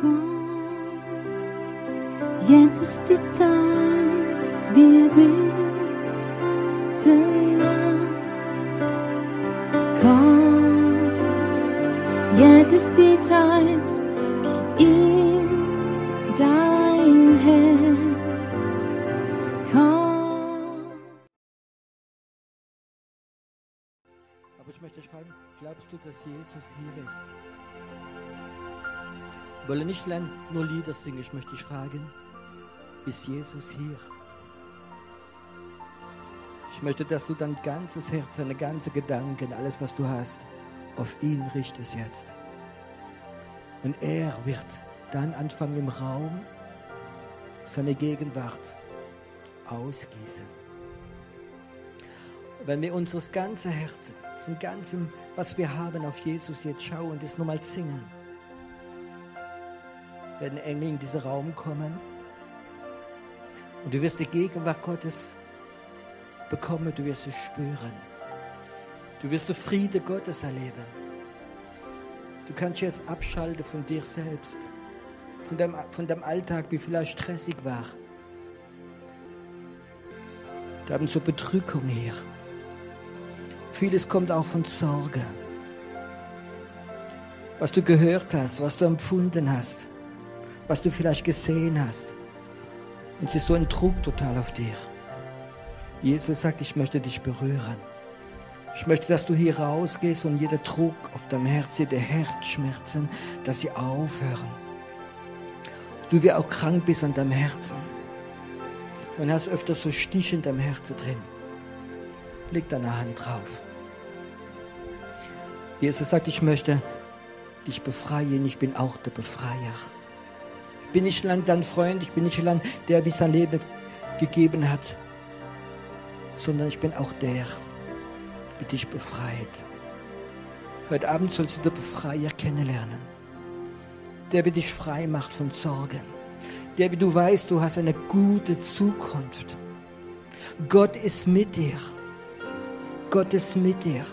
Komm, jetzt ist die Zeit, wir beten an. Komm, jetzt ist die Zeit, ihm dein Herz. Aber ich möchte dich fragen, glaubst du, dass Jesus hier ist? Ich wolle nicht lang nur Lieder singen, ich möchte dich fragen, ist Jesus hier? Ich möchte, dass du dein ganzes Herz, deine ganzen Gedanken, alles, was du hast, auf ihn richtest jetzt. Und er wird dann anfangen im Raum seine Gegenwart ausgießen. Wenn wir unseres ganzen Herzen, von ganzem, was wir haben, auf Jesus jetzt schauen und das nochmal singen, werden Engel in diesen Raum kommen und du wirst die Gegenwart Gottes bekommen, du wirst es spüren. Du wirst den Friede Gottes erleben. Du kannst jetzt abschalten von dir selbst, von deinem, von deinem Alltag, wie vielleicht stressig war. Wir haben so Bedrückung hier. Vieles kommt auch von Sorge. Was du gehört hast, was du empfunden hast, was du vielleicht gesehen hast. Und es ist so ein Druck total auf dir. Jesus sagt, ich möchte dich berühren. Ich möchte, dass du hier rausgehst und jeder Druck auf deinem Herz, jede Herzschmerzen, dass sie aufhören. Du wie auch krank bist an deinem Herzen und hast öfter so Stich in deinem Herzen drin. Leg deine Hand drauf. Jesus sagt, ich möchte dich befreien, ich bin auch der Befreier. Bin nicht dein Freund, ich bin nicht lang der, der sein Leben gegeben hat, sondern ich bin auch der, der dich befreit. Heute Abend sollst du den Befreier kennenlernen. Der, der dich frei macht von Sorgen. Der, wie du weißt, du hast eine gute Zukunft. Gott ist mit dir. Gott ist mit dir.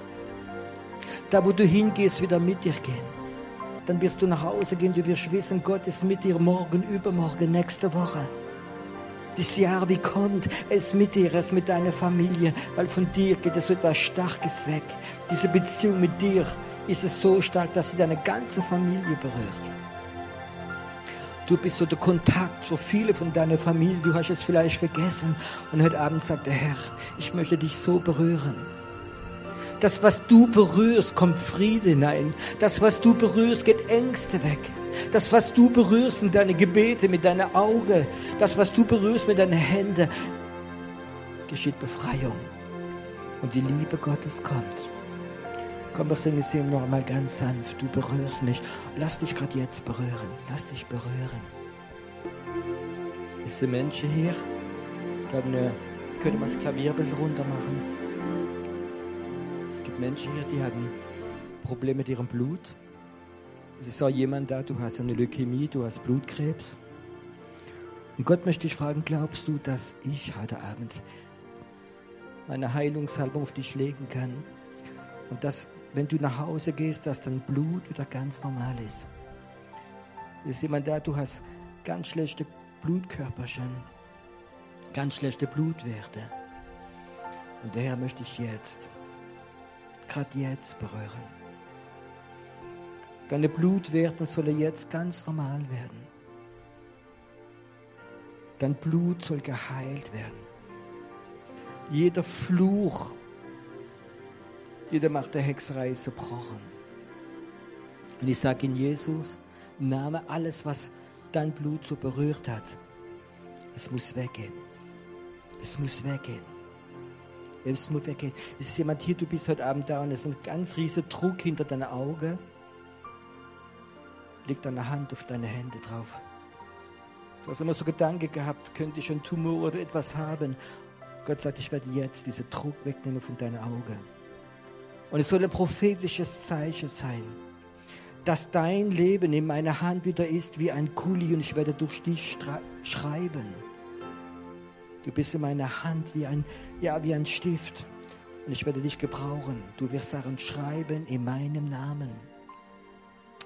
Da, wo du hingehst, wieder mit dir gehen. Dann wirst du nach Hause gehen, du wirst wissen, Gott ist mit dir morgen, übermorgen, nächste Woche. Das Jahr, wie kommt, ist mit dir, ist mit deiner Familie, weil von dir geht es so etwas Starkes weg. Diese Beziehung mit dir ist es so stark, dass sie deine ganze Familie berührt. Du bist so der Kontakt für viele von deiner Familie, du hast es vielleicht vergessen. Und heute Abend sagt der Herr, ich möchte dich so berühren. Das, was du berührst, kommt Friede hinein. Das, was du berührst, geht Ängste weg. Das, was du berührst mit deinen Gebete, mit deinen Augen, das, was du berührst mit deinen Händen, geschieht Befreiung. Und die Liebe Gottes kommt. Komm, wir singen es ihm noch einmal ganz sanft. Du berührst mich. Lass dich gerade jetzt berühren. Lass dich berühren. Es sind Menschen hier, da können wir das Klavier ein bisschen runter machen. Es gibt Menschen hier, die haben Probleme mit ihrem Blut. Es ist auch jemand da, du hast eine Leukämie, du hast Blutkrebs. Und Gott möchte dich fragen, glaubst du, dass ich heute Abend meine Heilungssalbung auf dich legen kann? Und dass, wenn du nach Hause gehst, dass dein Blut wieder ganz normal ist? Es ist jemand da, du hast ganz schlechte Blutkörperchen, ganz schlechte Blutwerte. Und daher möchte ich jetzt gerade jetzt berühren. Deine Blutwerte sollen jetzt ganz normal werden. Dein Blut soll geheilt werden. Jeder Fluch, jede Macht der Hexerei zerbrochen. Und ich sage in Jesus, Name alles, was dein Blut so berührt hat, es muss weggehen. Es muss weggehen. Es muss weggehen. Es ist jemand hier, du bist heute Abend da und es ist ein ganz riesiger Druck hinter deinen Augen. Leg deine Hand auf deine Hände drauf. Du hast immer so Gedanken gehabt, könnte ich einen Tumor oder etwas haben. Gott sagt, ich werde jetzt diesen Druck wegnehmen von deinen Augen. Und es soll ein prophetisches Zeichen sein, dass dein Leben in meiner Hand wieder ist wie ein Kuli und ich werde durch dich schreiben. Du bist in meiner Hand wie ein, ja, wie ein Stift. Und ich werde dich gebrauchen. Du wirst Sachen schreiben in meinem Namen.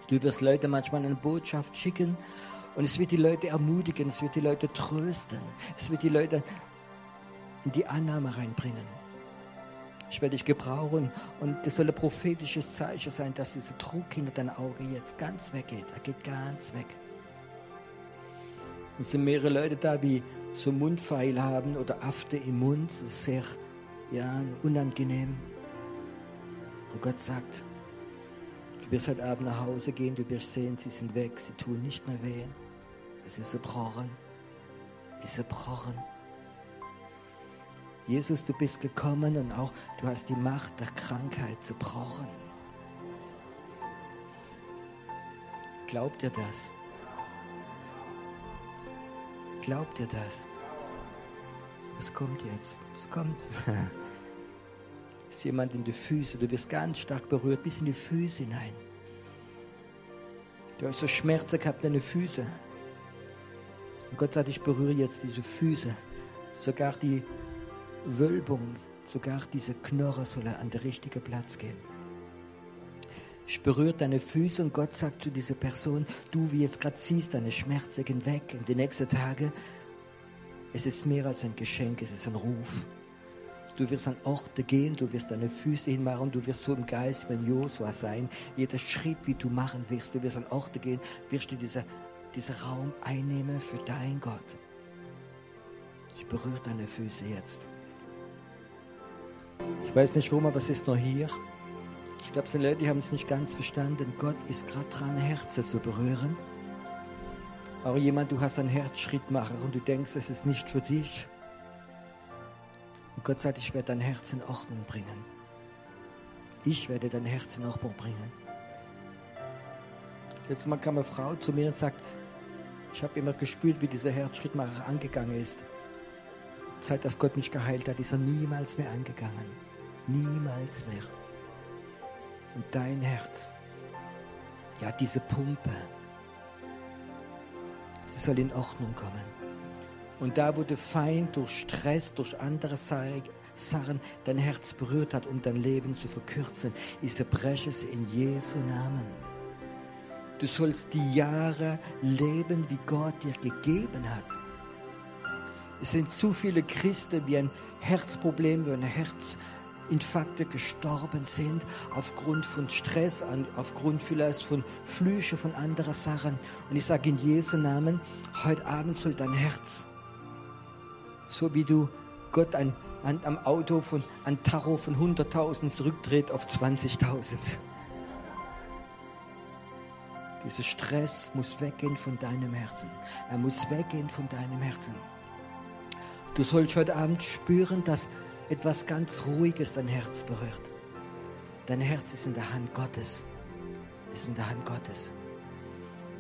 Du wirst Leute manchmal eine Botschaft schicken und es wird die Leute ermutigen, es wird die Leute trösten, es wird die Leute in die Annahme reinbringen. Ich werde dich gebrauchen und das soll ein prophetisches Zeichen sein, dass dieser Druck hinter deinem Auge jetzt ganz weggeht. Er geht ganz weg. Es sind mehrere Leute da, die so Mundpfeil haben oder Afte im Mund. Das ist sehr ja, unangenehm. Und Gott sagt, du wirst heute Abend nach Hause gehen, du wirst sehen, sie sind weg, sie tun nicht mehr weh. Es ist zerbrochen. Es ist zerbrochen. Jesus, du bist gekommen und auch du hast die Macht der Krankheit zerbrochen. Glaubt ihr das? Glaubt ihr das? Was kommt jetzt? Was kommt? ist jemand in die Füße, du wirst ganz stark berührt, bis in die Füße hinein. Du hast so Schmerzen gehabt in den Füßen. Und Gott sagt, ich berühre jetzt diese Füße. Sogar die Wölbung, sogar diese Knorre soll an den richtigen Platz gehen. Ich berühre deine Füße und Gott sagt zu dieser Person, du wie jetzt gerade siehst, deine Schmerzen gehen weg in den nächsten Tagen. Es ist mehr als ein Geschenk, es ist ein Ruf. Du wirst an Orte gehen, du wirst deine Füße hinmachen, du wirst so im Geist wenn Josua sein. Jeder Schritt, wie du machen wirst, du wirst an Orte gehen, wirst du dieser, dieser Raum einnehmen für dein Gott. Ich berühre deine Füße jetzt. Ich weiß nicht warum, aber es ist nur hier. Ich glaube, es sind Leute, die haben es nicht ganz verstanden. Gott ist gerade dran, Herzen zu berühren. Aber jemand, du hast einen Herzschrittmacher und du denkst, es ist nicht für dich. Und Gott sagt, ich werde dein Herz in Ordnung bringen. Ich werde dein Herz in Ordnung bringen. Letztes Mal kam eine Frau zu mir und sagt, ich habe immer gespürt, wie dieser Herzschrittmacher angegangen ist. Seit dass Gott mich geheilt hat, ist er niemals mehr angegangen. Niemals mehr. Und dein Herz, ja, diese Pumpe, sie soll in Ordnung kommen. Und da, wo der Feind durch Stress, durch andere Sachen dein Herz berührt hat, um dein Leben zu verkürzen, ich zerbreche es in Jesu Namen. Du sollst die Jahre leben, wie Gott dir gegeben hat. Es sind zu viele Christen, die ein Herzproblem, die ein Herzinfarkte gestorben sind, aufgrund von Stress, aufgrund vielleicht von Flüche, von anderen Sachen. Und ich sage in Jesu Namen, heute Abend soll dein Herz, so wie du Gott ein, an, am Auto von, ein Tacho von 100.000 zurückdreht auf 20.000. Dieser Stress muss weggehen von deinem Herzen. Er muss weggehen von deinem Herzen. Du sollst heute Abend spüren, dass etwas ganz Ruhiges dein Herz berührt. Dein Herz ist in der Hand Gottes. Ist in der Hand Gottes.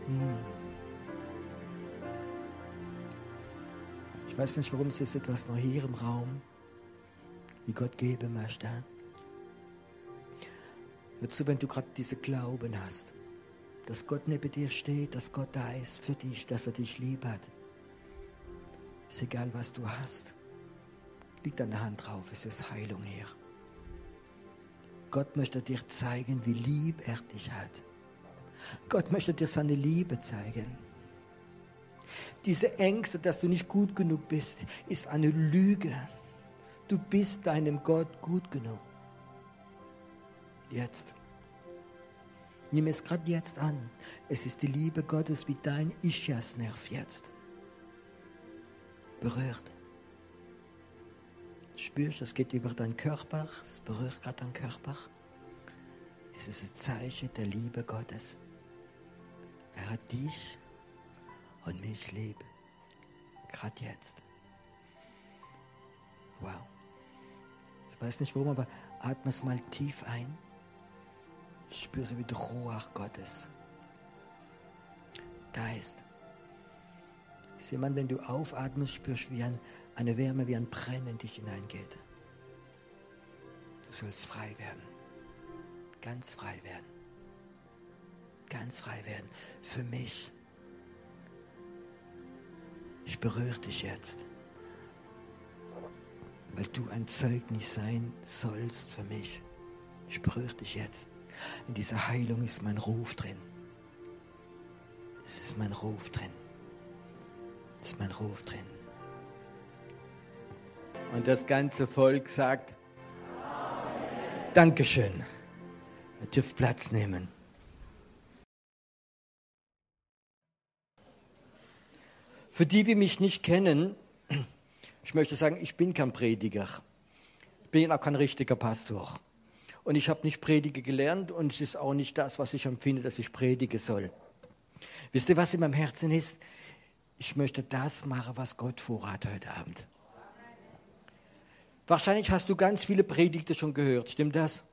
Hm. Ich weiß nicht, warum es ist etwas noch hier im Raum, wie Gott geben möchte. Dazu, wenn du gerade diese Glauben hast, dass Gott neben dir steht, dass Gott da ist für dich, dass er dich lieb hat. Ist egal, was du hast. Liegt deine Hand drauf, es ist Heilung her. Gott möchte dir zeigen, wie lieb er dich hat. Gott möchte dir seine Liebe zeigen. Diese Ängste, dass du nicht gut genug bist, ist eine Lüge. Du bist deinem Gott gut genug. Jetzt. Nimm es gerade jetzt an. Es ist die Liebe Gottes wie dein Ischias-Nerv jetzt berührt. Spürst, es geht über deinen Körper, es berührt gerade deinen Körper. Es ist ein Zeichen der Liebe Gottes. Er hat dich und mich lieb. Gerade jetzt. Wow. Ich weiß nicht warum, aber atme es mal tief ein. Spür so wie der Ruach Gottes. Da ist. Ist jemand, wenn du aufatmest, spürst wie ein, eine Wärme, wie ein Brennen in dich hineingeht. Du sollst frei werden. Ganz frei werden. Ganz frei werden. Für mich. Ich berühre dich jetzt. Weil du ein Zeugnis sein sollst für mich. Ich berühre dich jetzt. In dieser Heilung ist mein Ruf drin. Es ist mein Ruf drin. Es ist mein Ruf drin. Und das ganze Volk sagt, Dankeschön. Ihr dürft Platz nehmen. Für die, die mich nicht kennen, ich möchte sagen, ich bin kein Prediger. Ich bin auch kein richtiger Pastor. Und ich habe nicht Predige gelernt und es ist auch nicht das, was ich empfinde, dass ich predige soll. Wisst ihr, was in meinem Herzen ist? Ich möchte das machen, was Gott vorhat heute Abend. Wahrscheinlich hast du ganz viele Predigte schon gehört, stimmt das?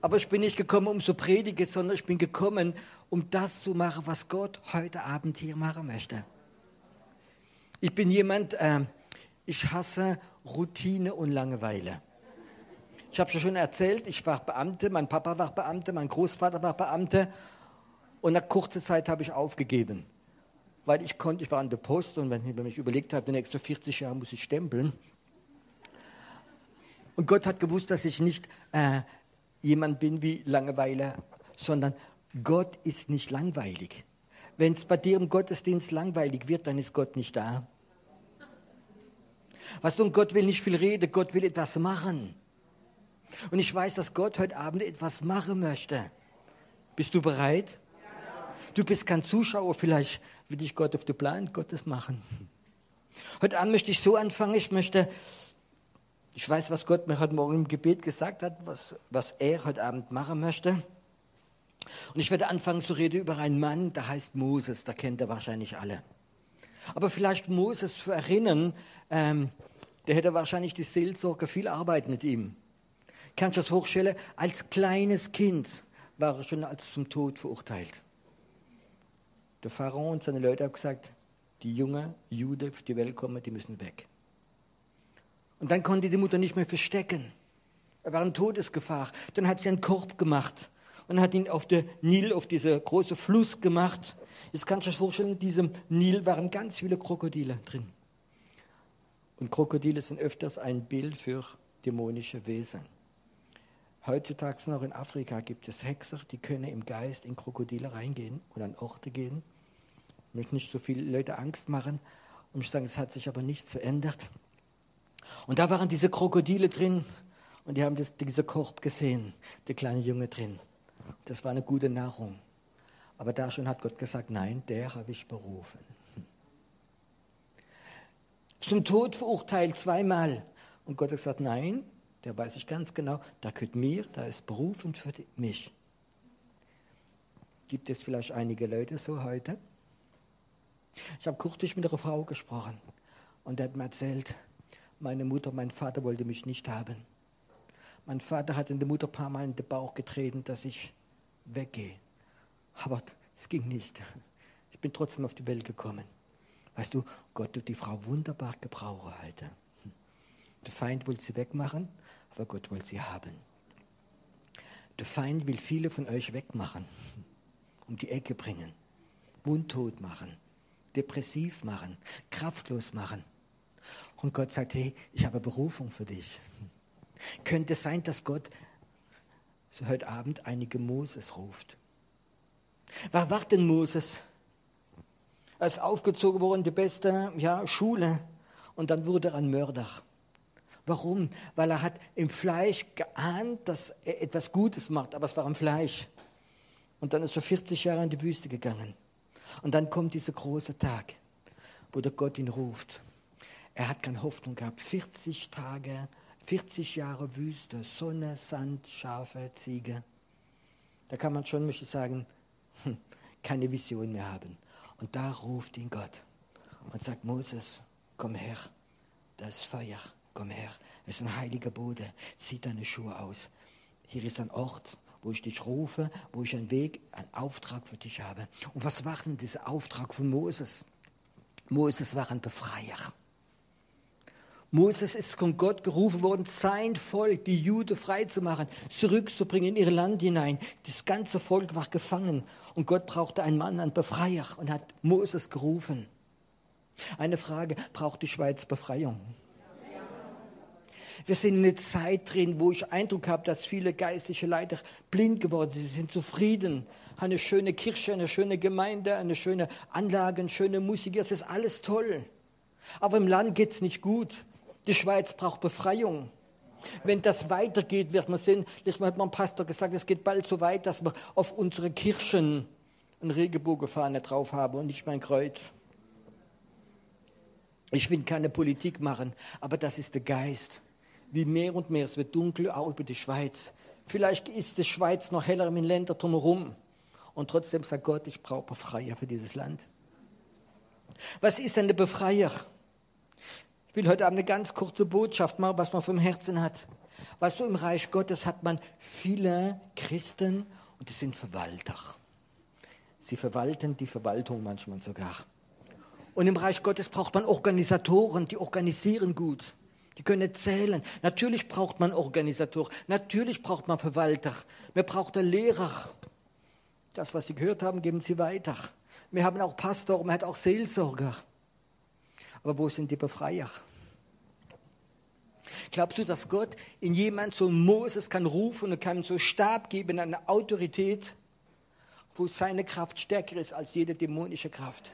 Aber ich bin nicht gekommen, um zu predigen, sondern ich bin gekommen, um das zu machen, was Gott heute Abend hier machen möchte. Ich bin jemand, äh, ich hasse Routine und Langeweile. Ich habe schon erzählt, ich war Beamte, mein Papa war Beamte, mein Großvater war Beamte und nach kurzer Zeit habe ich aufgegeben. Weil ich konnte, ich war an der Post und wenn ich mich überlegt habe, die nächsten 40 Jahre muss ich stempeln. Und Gott hat gewusst, dass ich nicht äh, jemand bin wie Langeweile, sondern Gott ist nicht langweilig. Wenn es bei dir im Gottesdienst langweilig wird, dann ist Gott nicht da. Was du, Gott will nicht viel reden, Gott will etwas machen. Und ich weiß, dass Gott heute Abend etwas machen möchte. Bist du bereit? Du bist kein Zuschauer, vielleicht will dich Gott auf den Plan Gottes machen. Heute Abend möchte ich so anfangen, ich möchte, ich weiß, was Gott mir heute Morgen im Gebet gesagt hat, was, was er heute Abend machen möchte. Und ich werde anfangen zu reden über einen Mann, der heißt Moses, da kennt er wahrscheinlich alle. Aber vielleicht Moses zu erinnern, ähm, der hätte wahrscheinlich die Seelsorge viel Arbeit mit ihm. Kannst du das vorstellen? Als kleines Kind war er schon als zum Tod verurteilt. Der Pharao und seine Leute haben gesagt, die jungen Juden die Welt kommen, die müssen weg. Und dann konnte die Mutter nicht mehr verstecken. Er war in Todesgefahr. Dann hat sie einen Korb gemacht und hat ihn auf den Nil, auf diese große Fluss gemacht. Jetzt kannst du dir vorstellen, in diesem Nil waren ganz viele Krokodile drin. Und Krokodile sind öfters ein Bild für dämonische Wesen. Heutzutage noch in Afrika gibt es Hexer, die können im Geist in Krokodile reingehen oder an Orte gehen. Ich möchte nicht so viele Leute Angst machen. Und ich sage, es hat sich aber nichts verändert. Und da waren diese Krokodile drin und die haben das, dieser Korb gesehen, der kleine Junge drin. Das war eine gute Nahrung. Aber da schon hat Gott gesagt, nein, der habe ich berufen. Zum Tod verurteilt zweimal. Und Gott hat gesagt, nein, der weiß ich ganz genau, da gehört mir, da ist berufen für mich. Gibt es vielleicht einige Leute so heute? Ich habe kurz mit einer Frau gesprochen und der hat mir erzählt, meine Mutter, mein Vater wollte mich nicht haben. Mein Vater hat in der Mutter ein paar Mal in den Bauch getreten, dass ich weggehe. Aber es ging nicht. Ich bin trotzdem auf die Welt gekommen. Weißt du, Gott tut die Frau wunderbar gebrauchen heute. Der Feind will sie wegmachen, aber Gott will sie haben. Der Feind will viele von euch wegmachen, um die Ecke bringen, mundtot machen, depressiv machen, kraftlos machen. Und Gott sagt, hey, ich habe Berufung für dich. Könnte es sein, dass Gott heute Abend einige Moses ruft? Wer war denn Moses? Er ist aufgezogen worden, die beste ja, Schule. Und dann wurde er ein Mörder. Warum? Weil er hat im Fleisch geahnt, dass er etwas Gutes macht, aber es war im Fleisch. Und dann ist er 40 Jahre in die Wüste gegangen. Und dann kommt dieser große Tag, wo der Gott ihn ruft. Er hat keine Hoffnung gehabt. 40 Tage, 40 Jahre Wüste, Sonne, Sand, Schafe, Ziege. Da kann man schon, möchte ich sagen, hm, keine Vision mehr haben. Und da ruft ihn Gott und sagt, Moses, komm her, das Feuer, komm her. Es ist ein heiliger Boden, zieh deine Schuhe aus. Hier ist ein Ort, wo ich dich rufe, wo ich einen Weg, einen Auftrag für dich habe. Und was war denn dieser Auftrag von Moses? Moses war ein Befreier. Moses ist von Gott gerufen worden, sein Volk, die Juden freizumachen, zurückzubringen in ihr Land hinein. Das ganze Volk war gefangen und Gott brauchte einen Mann, einen Befreier und hat Moses gerufen. Eine Frage, braucht die Schweiz Befreiung? Wir sind in einer Zeit drin, wo ich Eindruck habe, dass viele geistliche Leiter blind geworden sind. Sie sind zufrieden, haben eine schöne Kirche, eine schöne Gemeinde, eine schöne Anlage, eine schöne Musik. Es ist alles toll. Aber im Land geht es nicht gut. Die Schweiz braucht Befreiung. Wenn das weitergeht, wird man sehen, letztes Mal hat mein Pastor gesagt, es geht bald so weit, dass wir auf unsere Kirchen eine Regenbogenfahne drauf haben und nicht mein Kreuz. Ich will keine Politik machen, aber das ist der Geist. Wie mehr und mehr, es wird dunkel auch über die Schweiz. Vielleicht ist die Schweiz noch heller in Ländern drumherum. Und trotzdem sagt Gott, ich brauche Befreier für dieses Land. Was ist denn der Befreier? Ich will heute Abend eine ganz kurze Botschaft machen, was man vom Herzen hat. Weißt du, im Reich Gottes hat man viele Christen und die sind Verwalter. Sie verwalten die Verwaltung manchmal sogar. Und im Reich Gottes braucht man Organisatoren, die organisieren gut. Die können erzählen. Natürlich braucht man Organisatoren. Natürlich braucht man Verwalter. Man braucht einen Lehrer. Das, was Sie gehört haben, geben Sie weiter. Wir haben auch Pastor, man hat auch Seelsorger. Aber wo sind die Befreier? Glaubst du, dass Gott in jemand so Moses kann rufen und kann so Stab geben, eine Autorität, wo seine Kraft stärker ist als jede dämonische Kraft?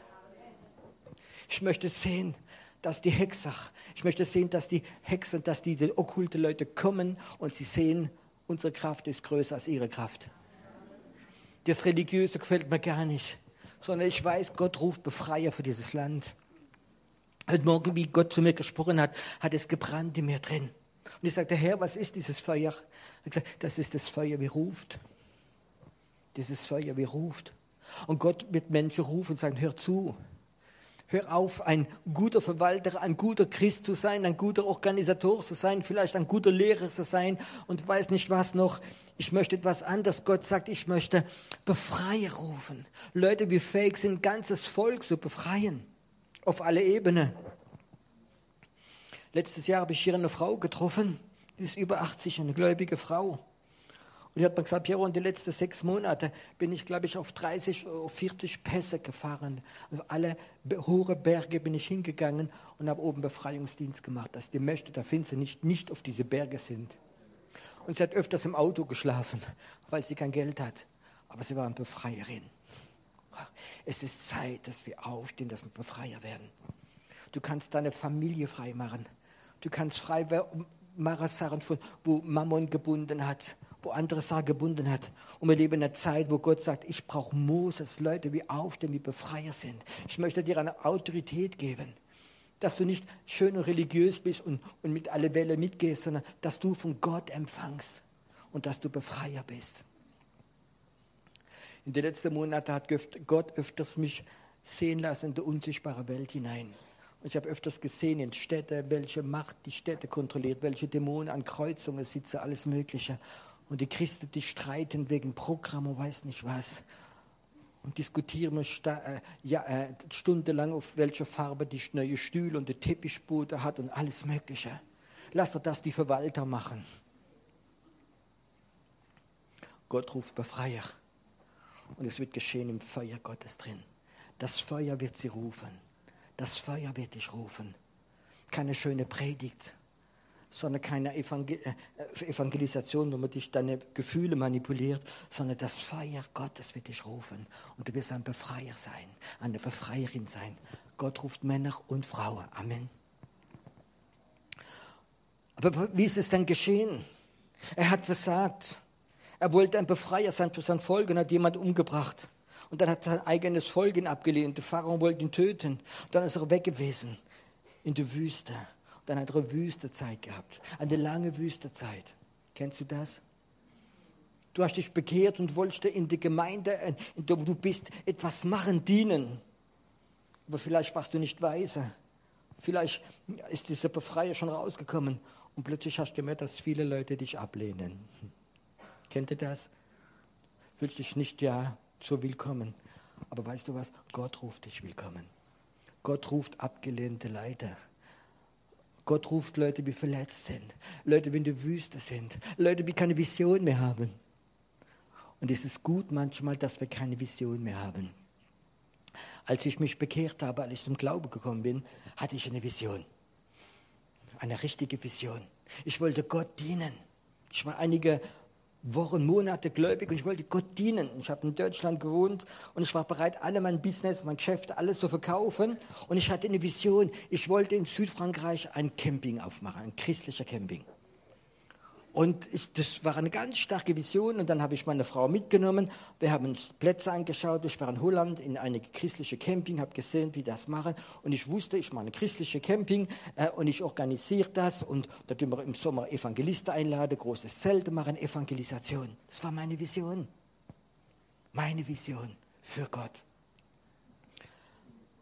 Ich möchte sehen, dass die Hexer, ich möchte sehen, dass die Hexer, dass die, die okkulte Leute kommen und sie sehen, unsere Kraft ist größer als ihre Kraft. Das Religiöse gefällt mir gar nicht, sondern ich weiß, Gott ruft Befreier für dieses Land. Heute Morgen, wie Gott zu mir gesprochen hat, hat es gebrannt in mir drin. Und ich sagte, Herr, was ist dieses Feuer? Er gesagt, das ist das Feuer, wie ruft. Dieses Feuer, wie ruft. Und Gott wird Menschen rufen und sagen, hör zu. Hör auf, ein guter Verwalter, ein guter Christ zu sein, ein guter Organisator zu sein, vielleicht ein guter Lehrer zu sein und weiß nicht was noch. Ich möchte etwas anderes. Gott sagt, ich möchte Befreier rufen. Leute, die fähig sind, ganzes Volk zu befreien auf alle Ebenen. Letztes Jahr habe ich hier eine Frau getroffen, die ist über 80, eine gläubige Frau. Und die hat mir gesagt, Piero, in den letzten sechs Monaten bin ich, glaube ich, auf 30, auf 40 Pässe gefahren. Also alle hohe Berge bin ich hingegangen und habe oben Befreiungsdienst gemacht, dass die Mächte der Finster nicht, nicht auf diese Berge sind. Und sie hat öfters im Auto geschlafen, weil sie kein Geld hat. Aber sie war eine Befreierin. Es ist Zeit, dass wir aufstehen, dass wir Befreier werden. Du kannst deine Familie frei machen. Du kannst frei machen, von, wo Mammon gebunden hat, wo andere Sachen gebunden hat. Und wir leben in einer Zeit, wo Gott sagt, ich brauche Moses, Leute, die aufstehen, die Befreier sind. Ich möchte dir eine Autorität geben. Dass du nicht schön und religiös bist und, und mit alle Welle mitgehst, sondern dass du von Gott empfangst und dass du Befreier bist. In den letzten Monaten hat Gott öfters mich sehen lassen in die unsichtbare Welt hinein. Und ich habe öfters gesehen in Städten, welche Macht die Städte kontrolliert, welche Dämonen an Kreuzungen sitzen, alles Mögliche. Und die Christen, die streiten wegen Programm und weiß nicht was. Und diskutieren äh, äh, stundenlang, auf welche Farbe die neue Stühle und der Teppichboden hat und alles Mögliche. Lass doch das die Verwalter machen. Gott ruft Befreier. Und es wird geschehen im Feuer Gottes drin. Das Feuer wird sie rufen. Das Feuer wird dich rufen. Keine schöne Predigt, sondern keine Evangel äh, Evangelisation, wo man dich deine Gefühle manipuliert, sondern das Feuer Gottes wird dich rufen. Und du wirst ein Befreier sein, eine Befreierin sein. Gott ruft Männer und Frauen. Amen. Aber wie ist es denn geschehen? Er hat versagt. Er wollte ein Befreier sein für sein Volk und hat jemand umgebracht. Und dann hat sein eigenes Volk ihn abgelehnt. Der Pharao wollte ihn töten. Dann ist er weg gewesen in die Wüste. Und dann hat er eine Wüstezeit gehabt. Eine lange Wüstezeit. Kennst du das? Du hast dich bekehrt und wolltest in die Gemeinde, in der du bist, etwas machen, dienen. Aber vielleicht warst du nicht weise. Vielleicht ist dieser Befreier schon rausgekommen und plötzlich hast du gemerkt, dass viele Leute dich ablehnen. Kennt ihr das? Fühlst dich nicht ja so willkommen. Aber weißt du was? Gott ruft dich willkommen. Gott ruft abgelehnte Leute. Gott ruft Leute, die verletzt sind. Leute, die in der Wüste sind. Leute, die keine Vision mehr haben. Und es ist gut manchmal, dass wir keine Vision mehr haben. Als ich mich bekehrt habe, als ich zum Glauben gekommen bin, hatte ich eine Vision. Eine richtige Vision. Ich wollte Gott dienen. Ich war einige Wochen, Monate gläubig und ich wollte Gott dienen. Ich habe in Deutschland gewohnt und ich war bereit, alle mein Business, mein Geschäft, alles zu verkaufen. Und ich hatte eine Vision. Ich wollte in Südfrankreich ein Camping aufmachen, ein christlicher Camping. Und ich, das war eine ganz starke Vision. Und dann habe ich meine Frau mitgenommen. Wir haben uns Plätze angeschaut. Ich war in Holland in eine christliche Camping, habe gesehen, wie das machen. Und ich wusste, ich mache eine christliche Camping äh, und ich organisiere das. Und da tun wir im Sommer Evangelisten einladen, großes Zelt machen, Evangelisation. Das war meine Vision. Meine Vision für Gott.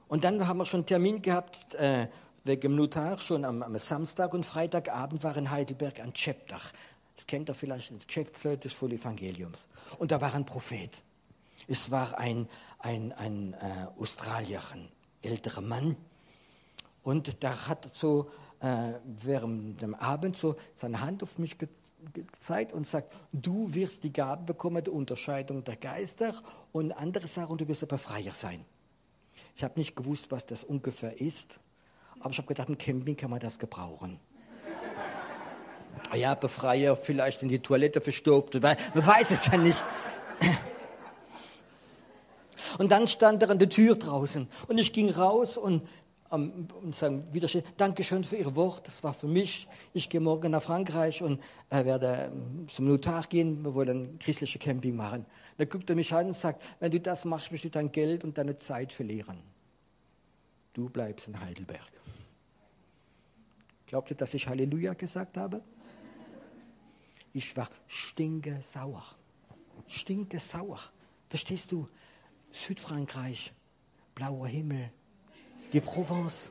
Und dann haben wir schon einen Termin gehabt, äh, dem Notar schon am, am, Samstag und Freitagabend war in Heidelberg ein Chepdach. Das kennt ihr vielleicht, das Geschäftsleute des Evangeliums. Und da war ein Prophet. Es war ein, ein, ein äh, Australier, ein älterer Mann. Und da hat so äh, während dem Abend so seine Hand auf mich ge gezeigt und sagt, du wirst die Gabe bekommen der Unterscheidung der Geister und andere Sachen, du wirst aber freier sein. Ich habe nicht gewusst, was das ungefähr ist. Aber ich habe gedacht, im Camping kann man das gebrauchen. Ja, Befreier vielleicht in die Toilette verstopft. Man weiß es ja nicht. Und dann stand er an der Tür draußen. Und ich ging raus und, um, und sagen, wieder Dankeschön für Ihr Wort, das war für mich. Ich gehe morgen nach Frankreich und äh, werde ähm, zum Notar gehen. Wir wollen ein christliches Camping machen. Dann guckt er mich an und sagt, wenn du das machst, wirst du dein Geld und deine Zeit verlieren du bleibst in Heidelberg. Glaubt ihr, dass ich Halleluja gesagt habe? Ich war stinke sauer. Stinke sauer. Verstehst du? Südfrankreich, blauer Himmel, die Provence,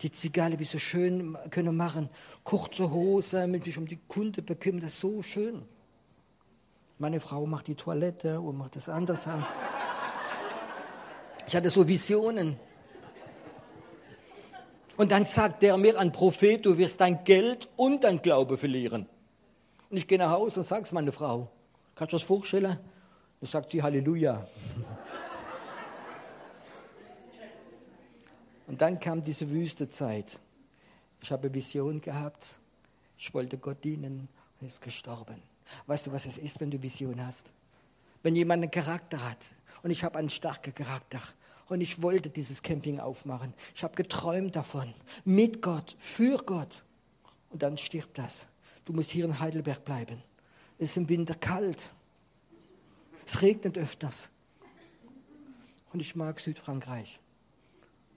die Zigale, wie so schön können machen, kurze Hose, mit sich um die Kunde bekümmern, das ist so schön. Meine Frau macht die Toilette und macht das anders an. Ich hatte so Visionen. Und dann sagt der mir, ein Prophet, du wirst dein Geld und dein Glaube verlieren. Und ich gehe nach Hause und sage es meiner Frau. Kannst du das vorstellen? Dann sagt sie Halleluja. Und dann kam diese Wüstezeit. Ich habe Vision gehabt. Ich wollte Gott dienen und ist gestorben. Weißt du, was es ist, wenn du Vision hast? Wenn jemand einen Charakter hat, und ich habe einen starken Charakter. Und ich wollte dieses Camping aufmachen. Ich habe geträumt davon. Mit Gott, für Gott. Und dann stirbt das. Du musst hier in Heidelberg bleiben. Es ist im Winter kalt. Es regnet öfters. Und ich mag Südfrankreich.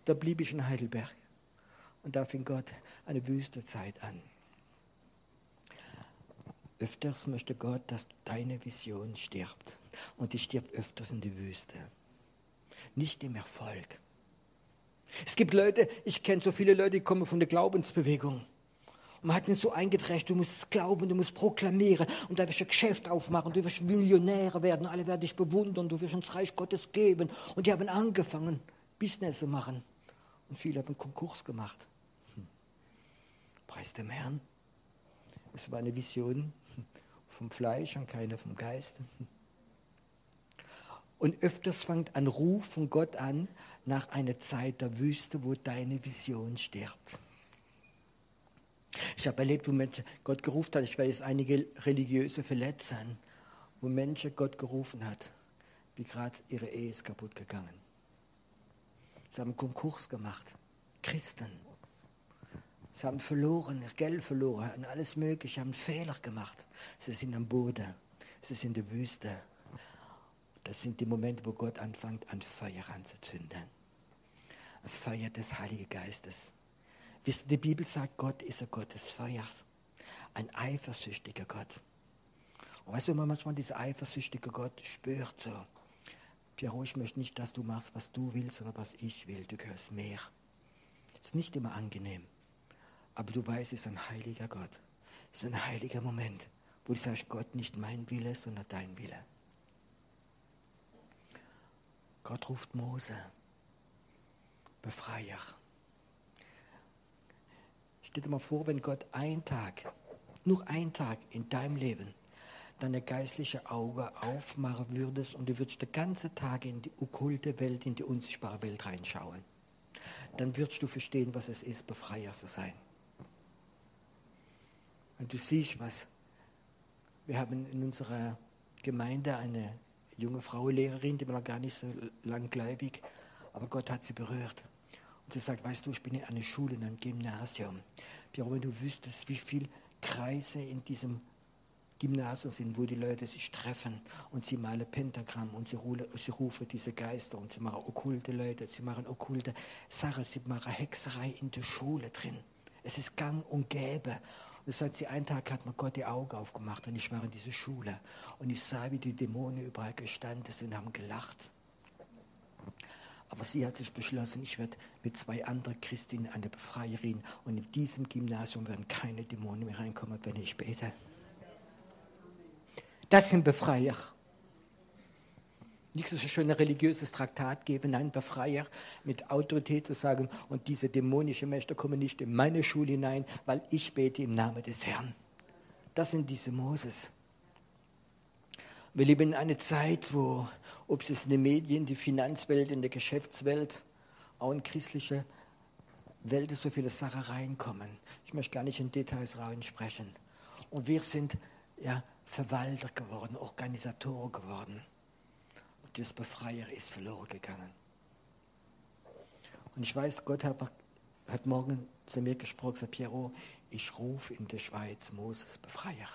Da blieb ich in Heidelberg. Und da fing Gott eine Wüstezeit an. Öfters möchte Gott, dass deine Vision stirbt. Und die stirbt öfters in die Wüste. Nicht im Erfolg. Es gibt Leute, ich kenne so viele Leute, die kommen von der Glaubensbewegung. Und man hat ihnen so eingedrecht, du musst glauben, du musst proklamieren und da wirst du ein Geschäft aufmachen, du wirst Millionäre werden, alle werden dich bewundern, du wirst ins Reich Gottes geben. Und die haben angefangen, Business zu machen. Und viele haben Konkurs gemacht. Hm. Preis dem Herrn. Es war eine Vision vom Fleisch und keine vom Geist. Und öfters fängt ein Ruf von Gott an nach einer Zeit der Wüste, wo deine Vision stirbt. Ich habe erlebt, wo Menschen Gott gerufen hat. Ich weiß einige religiöse Verletzungen, wo Menschen Gott gerufen hat, wie gerade ihre Ehe ist kaputt gegangen. Sie haben Konkurs gemacht. Christen. Sie haben verloren, Geld verloren und alles Mögliche, haben Fehler gemacht. Sie sind am Boden, sie sind in der Wüste. Das sind die Momente, wo Gott anfängt, an Feuer anzuzünden. Ein Feuer des Heiligen Geistes. Wisst ihr, die Bibel sagt, Gott ist ein Gott des Feuers. Ein eifersüchtiger Gott. Und weißt du, wenn man manchmal dieser eifersüchtige Gott spürt, so, Piero, ich möchte nicht, dass du machst, was du willst, sondern was ich will. Du gehörst mehr. Ist nicht immer angenehm. Aber du weißt, es ist ein heiliger Gott. Es ist ein heiliger Moment, wo du sagst, Gott, nicht mein Wille, sondern dein Wille. Gott ruft Mose, Befreier. Stell dir mal vor, wenn Gott einen Tag, nur einen Tag in deinem Leben deine geistliche Auge aufmachen würdest und du würdest den ganzen Tag in die okkulte Welt, in die unsichtbare Welt reinschauen. Dann würdest du verstehen, was es ist, Befreier zu sein. Und du siehst was. Wir haben in unserer Gemeinde eine junge Frau, Lehrerin, die war gar nicht so langgläubig, aber Gott hat sie berührt. Und sie sagt, weißt du, ich bin in einer Schule, in einem Gymnasium. Piero, wenn du wüsstest, wie viele Kreise in diesem Gymnasium sind, wo die Leute sich treffen und sie malen Pentagramm und sie rufen diese Geister und sie machen okkulte Leute, sie machen okkulte Sachen, sie machen Hexerei in der Schule drin. Es ist gang und gäbe. Und sagt sie, einen Tag hat mir Gott die Augen aufgemacht und ich war in dieser Schule und ich sah, wie die Dämonen überall gestanden sind und haben gelacht. Aber sie hat sich beschlossen, ich werde mit zwei anderen Christinnen eine Befreierin und in diesem Gymnasium werden keine Dämonen mehr reinkommen, wenn ich bete. Das sind Befreier. Nicht so schön ein religiöses Traktat geben, nein, Befreier mit Autorität zu sagen, und diese dämonischen Mächte kommen nicht in meine Schule hinein, weil ich bete im Namen des Herrn. Das sind diese Moses. Wir leben in einer Zeit, wo, ob es in den Medien, die Finanzwelt, in der Geschäftswelt, auch in christliche Welt, so viele Sachen reinkommen. Ich möchte gar nicht in Details rein sprechen. Und wir sind ja, Verwalter geworden, Organisator geworden. Und das Befreier ist verloren gegangen. Und ich weiß, Gott hat, hat morgen zu mir gesprochen, gesagt, Piero, ich rufe in der Schweiz Moses Befreier.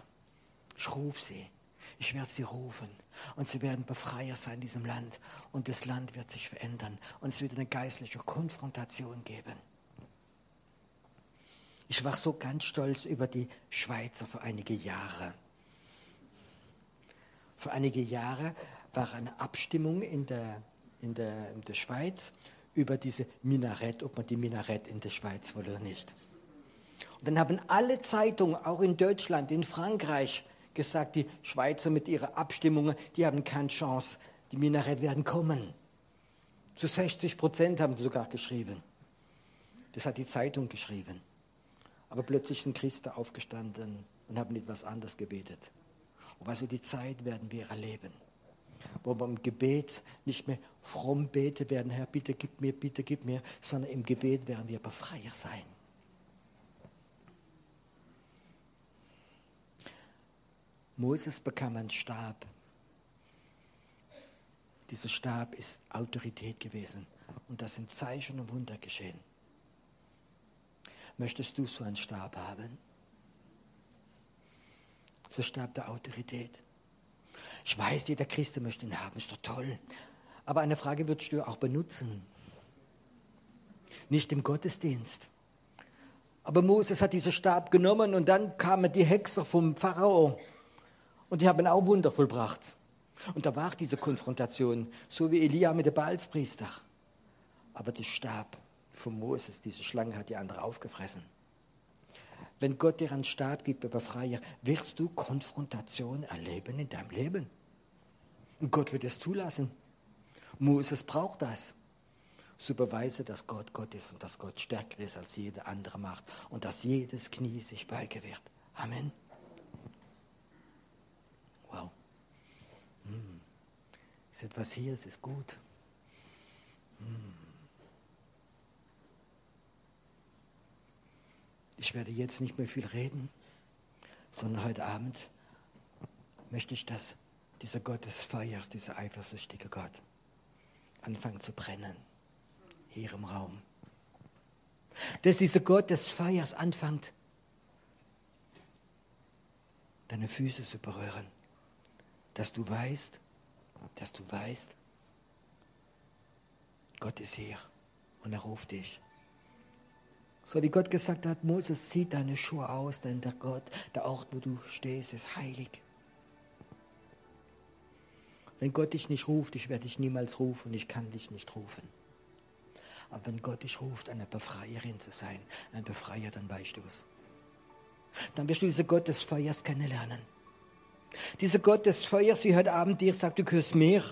Ich rufe sie. Ich werde sie rufen und sie werden Befreier sein in diesem Land und das Land wird sich verändern und es wird eine geistliche Konfrontation geben. Ich war so ganz stolz über die Schweizer für einige Jahre. Vor einige Jahre war eine Abstimmung in der, in der, in der Schweiz über diese Minarett, ob man die Minarett in der Schweiz will oder nicht. Und dann haben alle Zeitungen, auch in Deutschland, in Frankreich, gesagt, die Schweizer mit ihrer Abstimmung, die haben keine Chance, die Minarett werden kommen. Zu 60 Prozent haben sie sogar geschrieben. Das hat die Zeitung geschrieben. Aber plötzlich sind Christen aufgestanden und haben etwas anderes gebetet. Und also die Zeit werden wir erleben, wo wir im Gebet nicht mehr fromm beten werden, Herr, bitte gib mir, bitte gib mir, sondern im Gebet werden wir Befreier sein. Moses bekam einen Stab. Dieser Stab ist Autorität gewesen und das sind Zeichen und Wunder geschehen. Möchtest du so einen Stab haben? so starb der Autorität. Ich weiß, jeder Christ möchte ihn haben, ist doch toll. Aber eine Frage würdest du auch benutzen. Nicht im Gottesdienst. Aber Moses hat diesen Stab genommen und dann kamen die Hexer vom Pharao und die haben auch Wunder vollbracht. Und da war diese Konfrontation, so wie Elia mit dem Baalspriester. Aber der Stab von Moses, diese Schlange, hat die andere aufgefressen. Wenn Gott dir einen Staat gibt, Befreier, wirst du Konfrontation erleben in deinem Leben. Und Gott wird es zulassen. Moses braucht das. So beweise, dass Gott Gott ist und dass Gott stärker ist als jede andere Macht und dass jedes Knie sich beugen wird. Amen. Wow. Hm. Ist etwas hier, es ist gut. Hm. Ich werde jetzt nicht mehr viel reden, sondern heute Abend möchte ich, dass dieser Gott des Feuers, dieser eifersüchtige Gott, anfangen zu brennen, hier im Raum. Dass dieser Gott des Feuers anfängt, deine Füße zu berühren, dass du weißt, dass du weißt, Gott ist hier und er ruft dich. So wie Gott gesagt hat, Moses, zieh deine Schuhe aus, denn der Gott, der Ort, wo du stehst, ist heilig. Wenn Gott dich nicht ruft, ich werde dich niemals rufen, ich kann dich nicht rufen. Aber wenn Gott dich ruft, eine Befreierin zu sein, ein Befreier, dann weißt du es. Dann wirst du diese Gott des Feuers kennenlernen. Dieser Gott des Feuers, wie heute Abend dir sagt, du gehörst mir.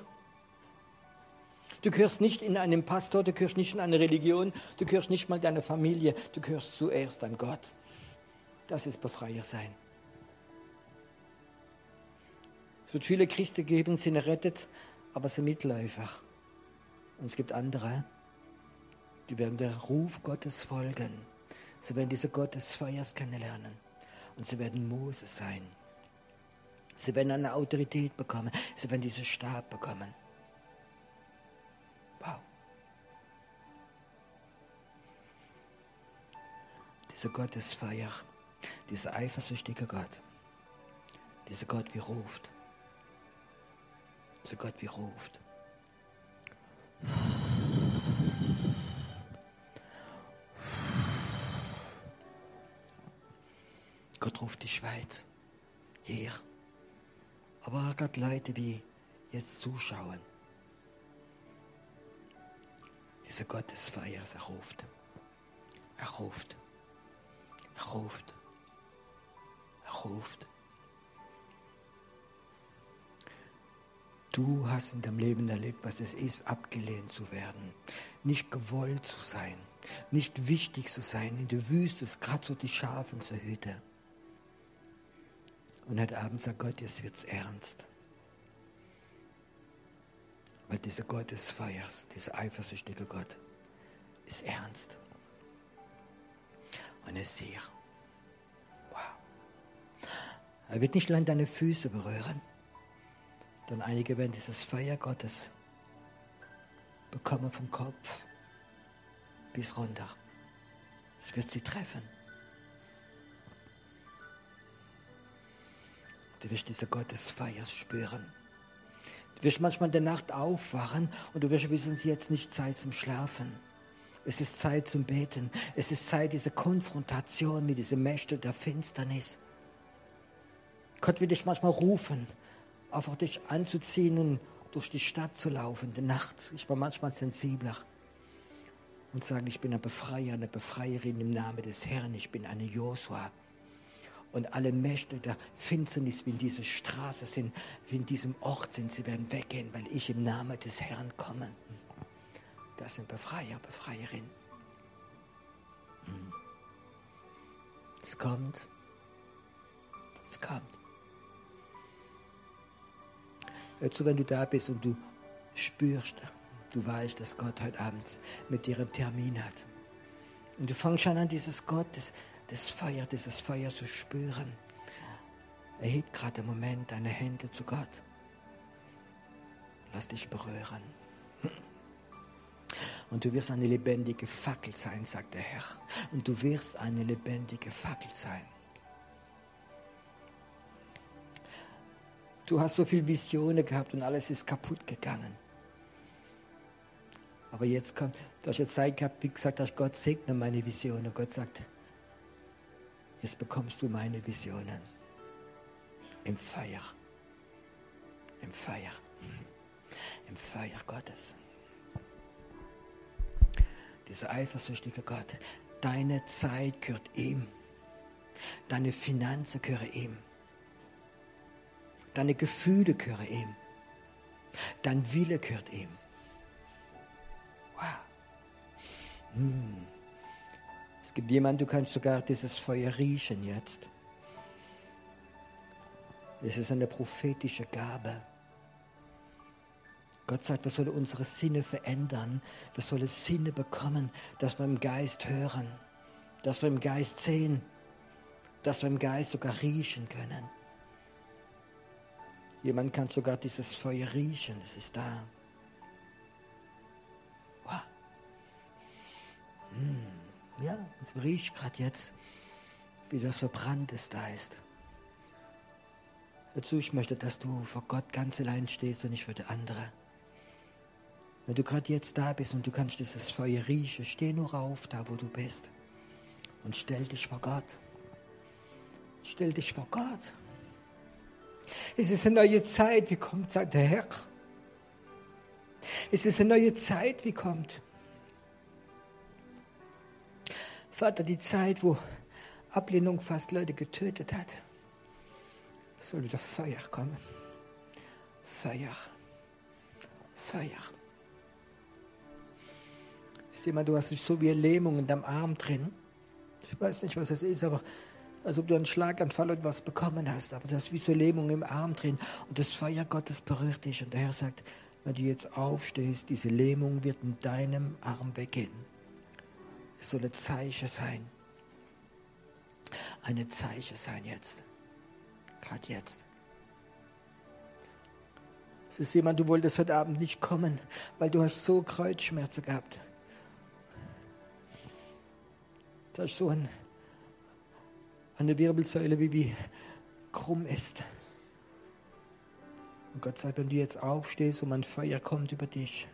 Du gehörst nicht in einen Pastor, du gehörst nicht in eine Religion, du gehörst nicht mal deiner Familie, du gehörst zuerst an Gott. Das ist Befreier sein. Es wird viele Christen geben, sind errettet, aber sind Mitläufer. Und es gibt andere, die werden der Ruf Gottes folgen. Sie werden diese Gott des Feuers kennenlernen. Und sie werden Mose sein. Sie werden eine Autorität bekommen. Sie werden diesen Stab bekommen. Dieser Gottesfeier, dieser eifersüchtige Gott, dieser Gott wie ruft, dieser Gott wie ruft. Gott ruft die Schweiz hier. Aber Gott Leute, die jetzt zuschauen. Dieser Gottesfeier, er ruft. Er ruft. Er ruft. Er ruft. Du hast in deinem Leben erlebt, was es ist, abgelehnt zu werden, nicht gewollt zu sein, nicht wichtig zu sein, in der Wüste, gerade so die Schafen zur Hütte. Und heute Abend sagt Gott, jetzt wird's ernst. Weil dieser Gott des Feiers, dieser eifersüchtige Gott, ist ernst. Und ist hier. Wow. Er wird nicht allein deine Füße berühren, denn einige werden dieses Feuer Gottes bekommen vom Kopf bis runter. Es wird sie treffen. Du wirst diese Gottesfeier spüren. Du wirst manchmal in der Nacht aufwachen und du wirst wissen, es ist jetzt nicht Zeit zum Schlafen. Es ist Zeit zum Beten. Es ist Zeit, diese Konfrontation mit diesen Mächten der Finsternis. Gott will dich manchmal rufen, einfach dich anzuziehen und durch die Stadt zu laufen, der Nacht. Ich bin manchmal sensibler und sagen, ich bin ein Befreier, eine Befreierin im Namen des Herrn. Ich bin eine Josua und alle Mächte der Finsternis, wie in dieser Straße sind, wie in diesem Ort sind, sie werden weggehen, weil ich im Namen des Herrn komme. Das sind Befreier, Befreierin. Es kommt. Es kommt. Also wenn du da bist und du spürst, du weißt, dass Gott heute Abend mit dir einen Termin hat. Und du fängst schon an, dieses Gott, das, das Feuer, dieses Feuer zu spüren. Erheb gerade im Moment deine Hände zu Gott. Lass dich berühren. Und du wirst eine lebendige Fackel sein, sagt der Herr. Und du wirst eine lebendige Fackel sein. Du hast so viele Visionen gehabt und alles ist kaputt gegangen. Aber jetzt kommt, du hast jetzt Zeit gehabt, wie gesagt, dass Gott segne meine Visionen. Gott sagt, Jetzt bekommst du meine Visionen im Feuer. Im Feuer. Im Feuer Gottes. Dieser eifersüchtige Gott. Deine Zeit gehört ihm. Deine Finanzen gehören ihm. Deine Gefühle gehören ihm. Dein Wille gehört ihm. Wow. Hm. Es gibt jemanden, du kannst sogar dieses Feuer riechen jetzt. Es ist eine prophetische Gabe. Gott sagt, wir sollen unsere Sinne verändern. Wir sollen Sinne bekommen, dass wir im Geist hören, dass wir im Geist sehen, dass wir im Geist sogar riechen können. Jemand kann sogar dieses Feuer riechen, es ist da. Wow. Hm. Ja, es riecht gerade jetzt, wie das Verbranntes da ist. Dazu, ich möchte, dass du vor Gott ganz allein stehst und nicht für die andere. Wenn du gerade jetzt da bist und du kannst dieses Feuer riechen, steh nur auf, da wo du bist. Und stell dich vor Gott. Stell dich vor Gott. Es ist eine neue Zeit, wie kommt, der Herr. Es ist eine neue Zeit, wie kommt. Vater, die Zeit, wo Ablehnung fast Leute getötet hat, soll wieder Feuer kommen. Feuer. Feuer. Sieh mal, du hast so wie eine Lähmung in deinem Arm drin. Ich weiß nicht, was es ist, aber als ob du einen Schlaganfall und was bekommen hast. Aber du hast wie so Lähmung im Arm drin. Und das Feuer Gottes berührt dich. Und der Herr sagt, wenn du jetzt aufstehst, diese Lähmung wird in deinem Arm weggehen. Es soll ein Zeichen sein. eine Zeichen sein jetzt. Gerade jetzt. Es ist jemand, du wolltest heute Abend nicht kommen, weil du hast so Kreuzschmerzen gehabt. Da ist so ein, eine Wirbelsäule, wie wie krumm ist. Und Gott sagt, wenn du jetzt aufstehst und ein Feuer kommt über dich,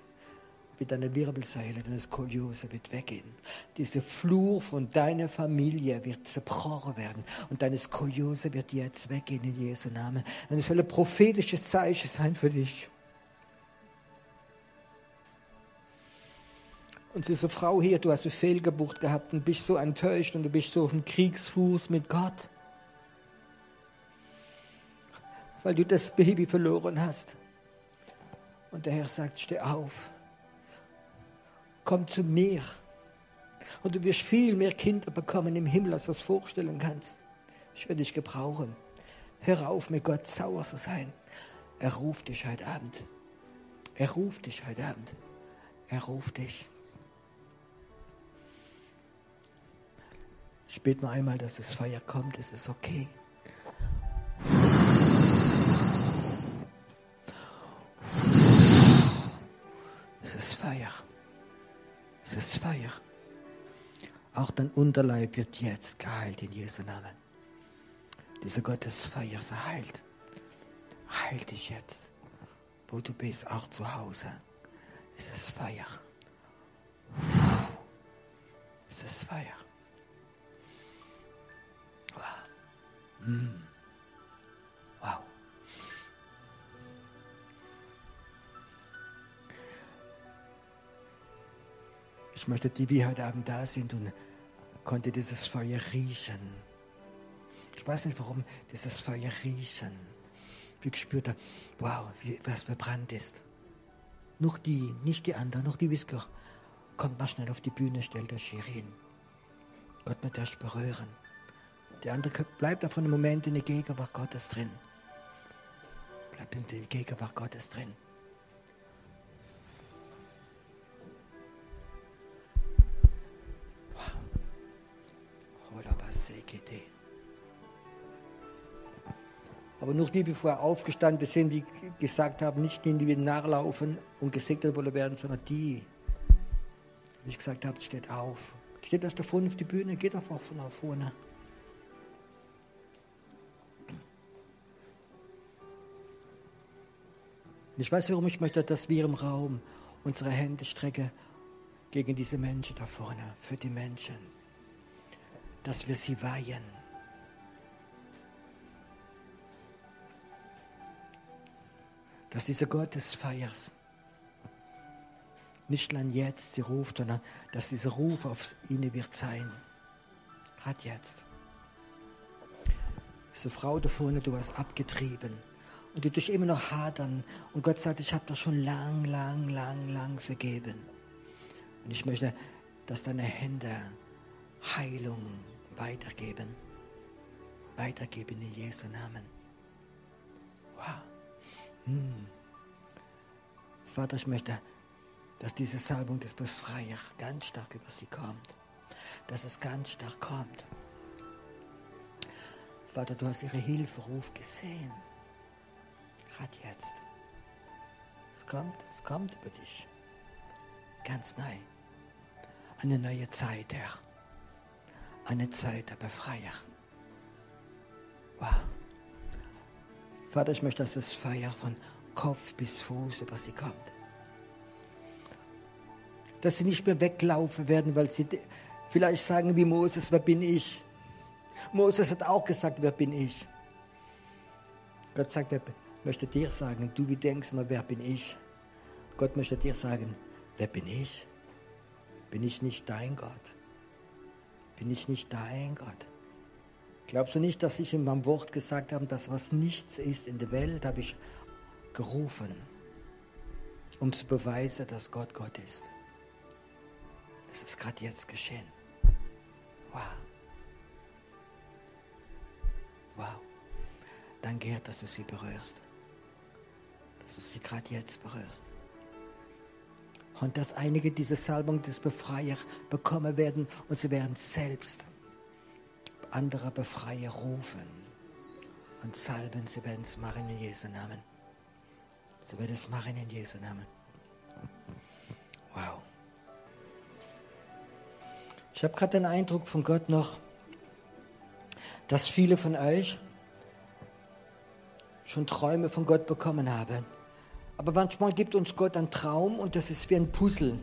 wird deine Wirbelsäule, deine Skoliose wird weggehen. Diese Flur von deiner Familie wird zerbrochen werden und deine Skoliose wird jetzt weggehen in Jesu Namen. Und es soll ein prophetisches Zeichen sein für dich. Und diese Frau hier, du hast eine Fehlgeburt gehabt und bist so enttäuscht und du bist so auf dem Kriegsfuß mit Gott, weil du das Baby verloren hast. Und der Herr sagt, steh auf komm zu mir. Und du wirst viel mehr Kinder bekommen im Himmel, als du es vorstellen kannst. Ich werde dich gebrauchen. Hör auf, mit Gott sauer zu sein. Er ruft dich heute Abend. Er ruft dich heute Abend. Er ruft dich. Ich bete nur einmal, dass das Feuer kommt. Es ist okay. Es ist Feuer. Es ist Feuer. Auch dein Unterleib wird jetzt geheilt in Jesu Namen. Dieser Gottesfeuer sei heilt. Heil dich jetzt, wo du bist, auch zu Hause. Es ist Feuer. Es ist Feuer. Mm. wow. Ich möchte die, die heute Abend da sind und konnte dieses Feuer riechen. Ich weiß nicht, warum dieses Feuer riechen. Wie gespürt wow, wie, was verbrannt ist. Noch die, nicht die anderen, noch die Whisker. Kommt mal schnell auf die Bühne, stellt euch hier hin. Gott wird euch berühren. Der andere bleibt davon im Moment in der Gegenwart Gottes drin. Bleibt in der Gegenwart Gottes drin. Aber nur die, die vorher aufgestanden sind, die gesagt haben, nicht die, die nachlaufen und gesegnet werden, sondern die, wie ich gesagt habe, steht auf. Steht das da vorne auf die Bühne, geht einfach von nach vorne. ich weiß, warum ich möchte, dass wir im Raum unsere Hände strecken gegen diese Menschen da vorne, für die Menschen dass wir sie weihen. Dass dieser Gott des Feiers nicht allein jetzt sie ruft, sondern dass dieser Ruf auf ihnen wird sein. Gerade jetzt. Diese Frau da vorne, du hast abgetrieben und du dich immer noch hadern. Und Gott sagt, ich habe das schon lang, lang, lang, lang vergeben. Und ich möchte, dass deine Hände Heilung weitergeben. Weitergeben in Jesu Namen. Wow. Hm. Vater, ich möchte, dass diese Salbung des Befreiers ganz stark über sie kommt. Dass es ganz stark kommt. Vater, du hast ihre Hilferuf gesehen. Gerade jetzt. Es kommt, es kommt über dich. Ganz neu. Eine neue Zeit, Herr eine Zeit der Befreier. Wow. Vater, ich möchte, dass das Feuer von Kopf bis Fuß über sie kommt. Dass sie nicht mehr weglaufen werden, weil sie vielleicht sagen wie Moses, wer bin ich? Moses hat auch gesagt, wer bin ich? Gott sagt, er möchte dir sagen, du wie denkst mal, wer bin ich? Gott möchte dir sagen, wer bin ich? Bin ich nicht dein Gott? bin ich nicht dein Gott. Glaubst du nicht, dass ich in meinem Wort gesagt habe, dass was nichts ist in der Welt, habe ich gerufen, um zu beweisen, dass Gott Gott ist. Das ist gerade jetzt geschehen. Wow. Wow. Danke, Herr, dass du sie berührst. Dass du sie gerade jetzt berührst und dass einige diese Salbung des Befreiers bekommen werden und sie werden selbst andere Befreier rufen. Und salben, sie werden es machen in Jesu Namen. Sie werden es machen in Jesu Namen. Wow. Ich habe gerade den Eindruck von Gott noch, dass viele von euch schon Träume von Gott bekommen haben. Aber manchmal gibt uns Gott einen Traum und das ist wie ein Puzzle.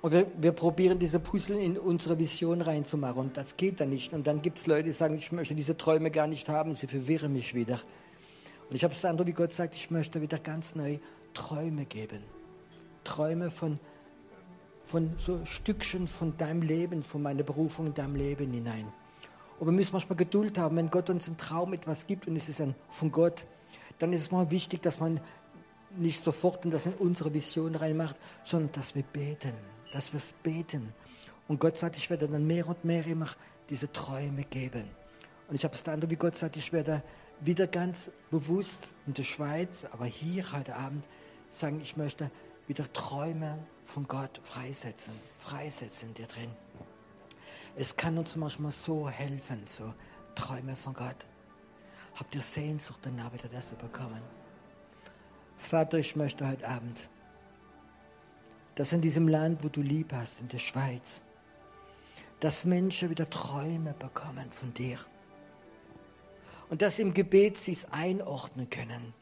Und wir, wir probieren diese Puzzle in unsere Vision reinzumachen und das geht dann nicht. Und dann gibt es Leute, die sagen, ich möchte diese Träume gar nicht haben, sie verwirren mich wieder. Und ich habe es dann, wie Gott sagt, ich möchte wieder ganz neu Träume geben. Träume von, von so Stückchen von deinem Leben, von meiner Berufung in deinem Leben hinein. Und wir müssen manchmal Geduld haben, wenn Gott uns im Traum etwas gibt und es ist ein, von Gott, dann ist es mal wichtig, dass man nicht sofort das in unsere Vision reinmacht, sondern dass wir beten, dass wir es beten. Und Gott sagt, ich werde dann mehr und mehr immer diese Träume geben. Und ich habe es dann, wie Gott sagt, ich werde wieder ganz bewusst in der Schweiz, aber hier heute Abend sagen, ich möchte wieder Träume von Gott freisetzen, freisetzen dir drin. Es kann uns manchmal so helfen, so Träume von Gott. Habt ihr Sehnsucht danach, wieder das zu bekommen? Vater, ich möchte heute Abend, dass in diesem Land, wo du lieb hast, in der Schweiz, dass Menschen wieder Träume bekommen von dir. Und dass im Gebet sie es einordnen können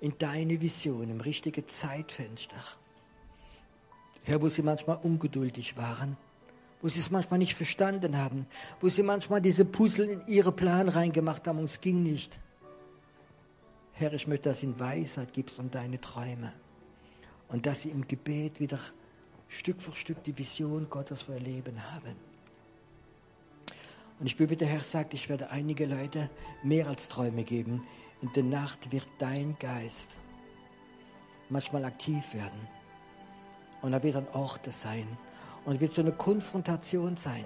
in deine Vision, im richtigen Zeitfenster. Herr, wo sie manchmal ungeduldig waren, wo sie es manchmal nicht verstanden haben, wo sie manchmal diese Puzzle in ihre Plan reingemacht haben und es ging nicht. Herr, ich möchte, dass du ihnen Weisheit gibst und deine Träume und dass sie im Gebet wieder Stück für Stück die Vision Gottes für ihr Leben haben. Und ich bitte, der Herr sagt, ich werde einige Leute mehr als Träume geben. In der Nacht wird dein Geist manchmal aktiv werden. Und er wird an Orte sein. Und wird so eine Konfrontation sein.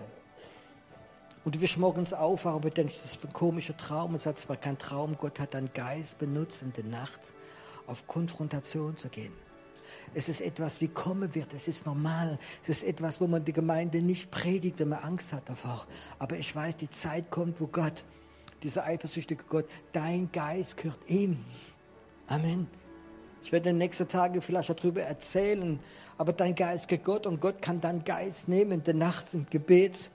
Und du wirst morgens aufwachen und denkst, das ist ein komischer Traum. Und sagst, es war kein Traum. Gott hat deinen Geist benutzt, in der Nacht auf Konfrontation zu gehen. Es ist etwas, wie kommen wird. Es ist normal. Es ist etwas, wo man die Gemeinde nicht predigt, wenn man Angst hat davor. Aber ich weiß, die Zeit kommt, wo Gott, dieser eifersüchtige Gott, dein Geist gehört ihm. Amen. Ich werde in den nächsten Tagen vielleicht darüber erzählen, aber dein Geist gehört Gott und Gott kann deinen Geist nehmen in der Nacht im Gebet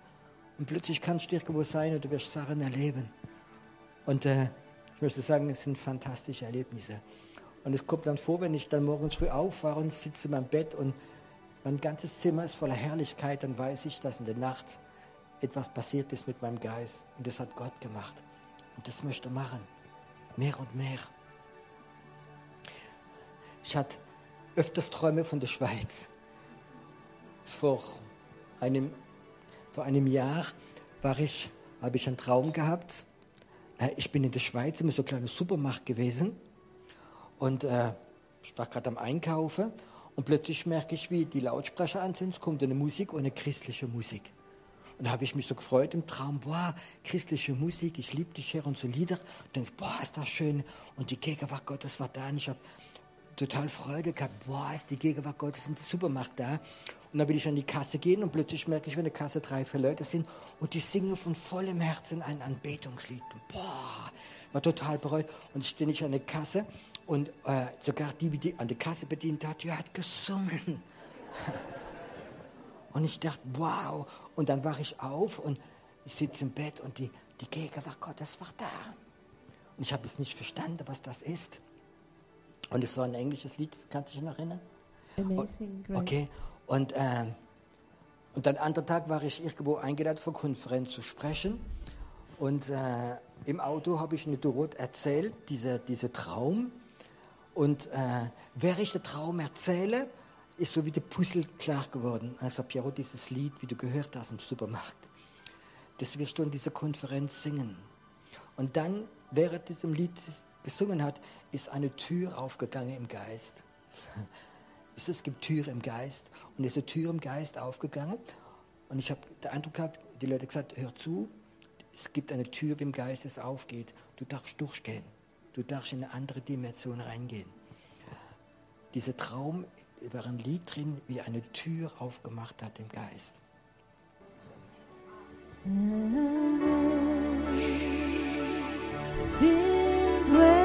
und plötzlich kannst du irgendwo sein und du wirst Sachen erleben. Und äh, ich möchte sagen, es sind fantastische Erlebnisse. Und es kommt dann vor, wenn ich dann morgens früh aufwache und sitze in meinem Bett und mein ganzes Zimmer ist voller Herrlichkeit, dann weiß ich, dass in der Nacht etwas passiert ist mit meinem Geist. Und das hat Gott gemacht. Und das möchte er machen. Mehr und mehr. Ich hatte öfters Träume von der Schweiz. Vor einem, vor einem Jahr war ich, habe ich einen Traum gehabt. Äh, ich bin in der Schweiz, immer so ein kleiner Supermarkt gewesen. Und äh, ich war gerade am Einkaufen und plötzlich merke ich, wie die Lautsprecher an sind. Es kommt eine Musik und eine christliche Musik. Und da habe ich mich so gefreut im Traum, boah, christliche Musik, ich liebe dich, Herr, und so Lieder. Und denke, boah, ist das schön. Und die Gegenwart Gottes war da. Und ich habe total Freude gehabt, boah, ist die Gegenwart Gottes in der Supermarkt da. Und dann will ich an die Kasse gehen und plötzlich merke ich, wenn in der Kasse drei, vier Leute sind und die singen von vollem Herzen ein Anbetungslied. Boah, war total bereut. Und ich stehe nicht an der Kasse und äh, sogar die, die an der Kasse bedient hat, die hat gesungen. und ich dachte, wow. Und dann wache ich auf und ich sitze im Bett und die, die Gegenwart Gottes war da. Und ich habe es nicht verstanden, was das ist. Und es war ein englisches Lied, kannst du dich noch erinnern? Amazing Grace. Okay. Und, äh, und dann anderen Tag war ich irgendwo eingeladen, vor Konferenz zu sprechen. Und äh, im Auto habe ich eine Dorot erzählt, dieser diese Traum. Und äh, während ich den Traum erzähle, ist so wie der Puzzle klar geworden. Also Piero, dieses Lied, wie du gehört hast im Supermarkt, das wirst du in dieser Konferenz singen. Und dann, während diesem Lied gesungen hat, ist eine Tür aufgegangen im Geist. es gibt Türen im Geist. Und diese Tür im Geist aufgegangen. Und ich habe den Eindruck gehabt, die Leute gesagt, hör zu, es gibt eine Tür, wie im Geist es aufgeht. Du darfst durchgehen. Du darfst in eine andere Dimension reingehen. Dieser Traum war ein Lied drin, wie eine Tür aufgemacht hat im Geist. Sing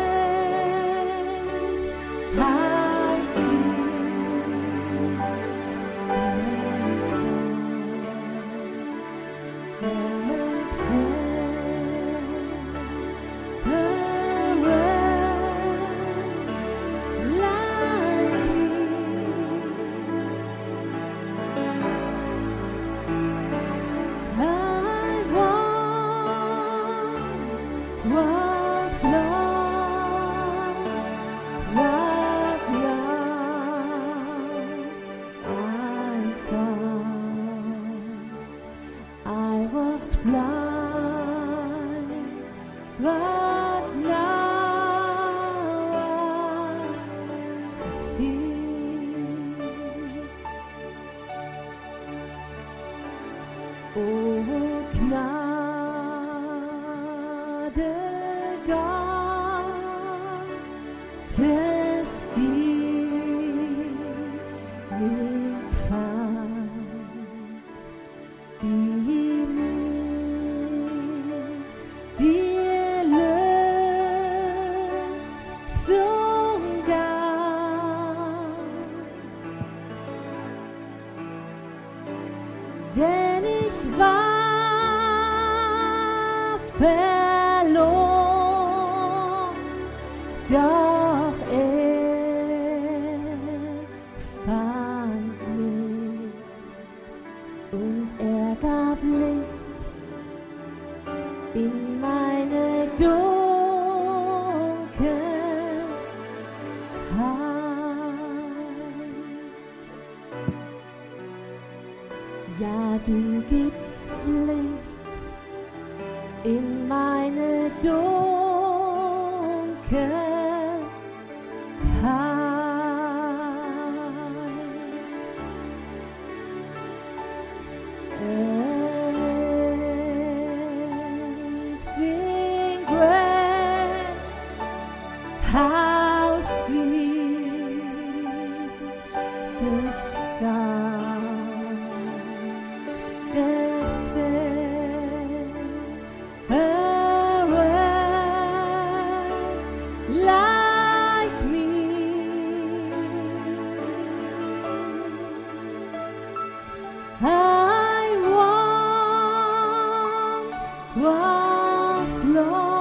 lost.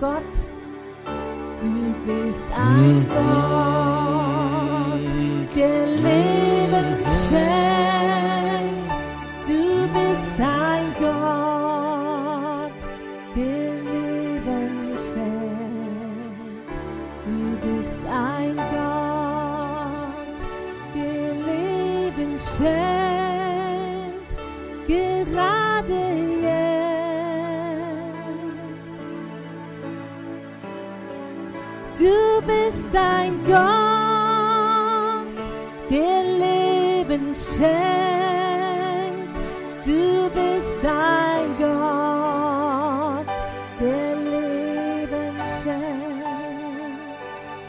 Gott. Du bist mhm. ein Gott, der Leben schenkt. Du bist ein Gott, der Leben schenkt. Du bist ein Gott. schenkst. Du bist ein Gott, der Leben schenkt.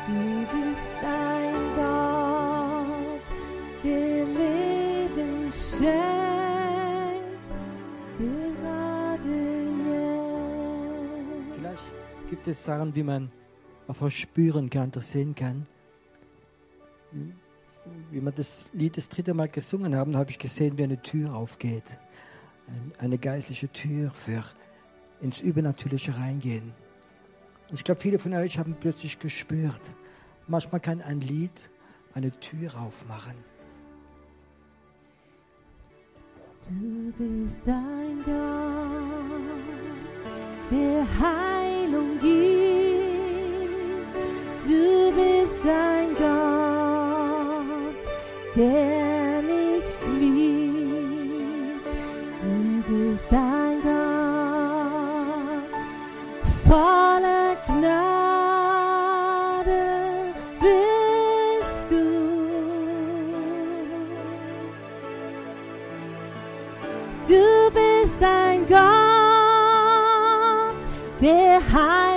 Du bist ein Gott, der Leben schenkt. Gerade jetzt. Vielleicht gibt es Sachen, die man einfach spüren kann, das sehen kann. Wie wir das Lied das dritte Mal gesungen haben, habe ich gesehen, wie eine Tür aufgeht. Eine geistliche Tür für ins Übernatürliche reingehen. Und ich glaube, viele von euch haben plötzlich gespürt, manchmal kann ein Lied eine Tür aufmachen. Du bist ein Gott, der Heilung gibt. Du bist ein Gott, der mich liebt. Du bist ein Gott voller Gnade bist du. Du bist ein Gott, der Heilung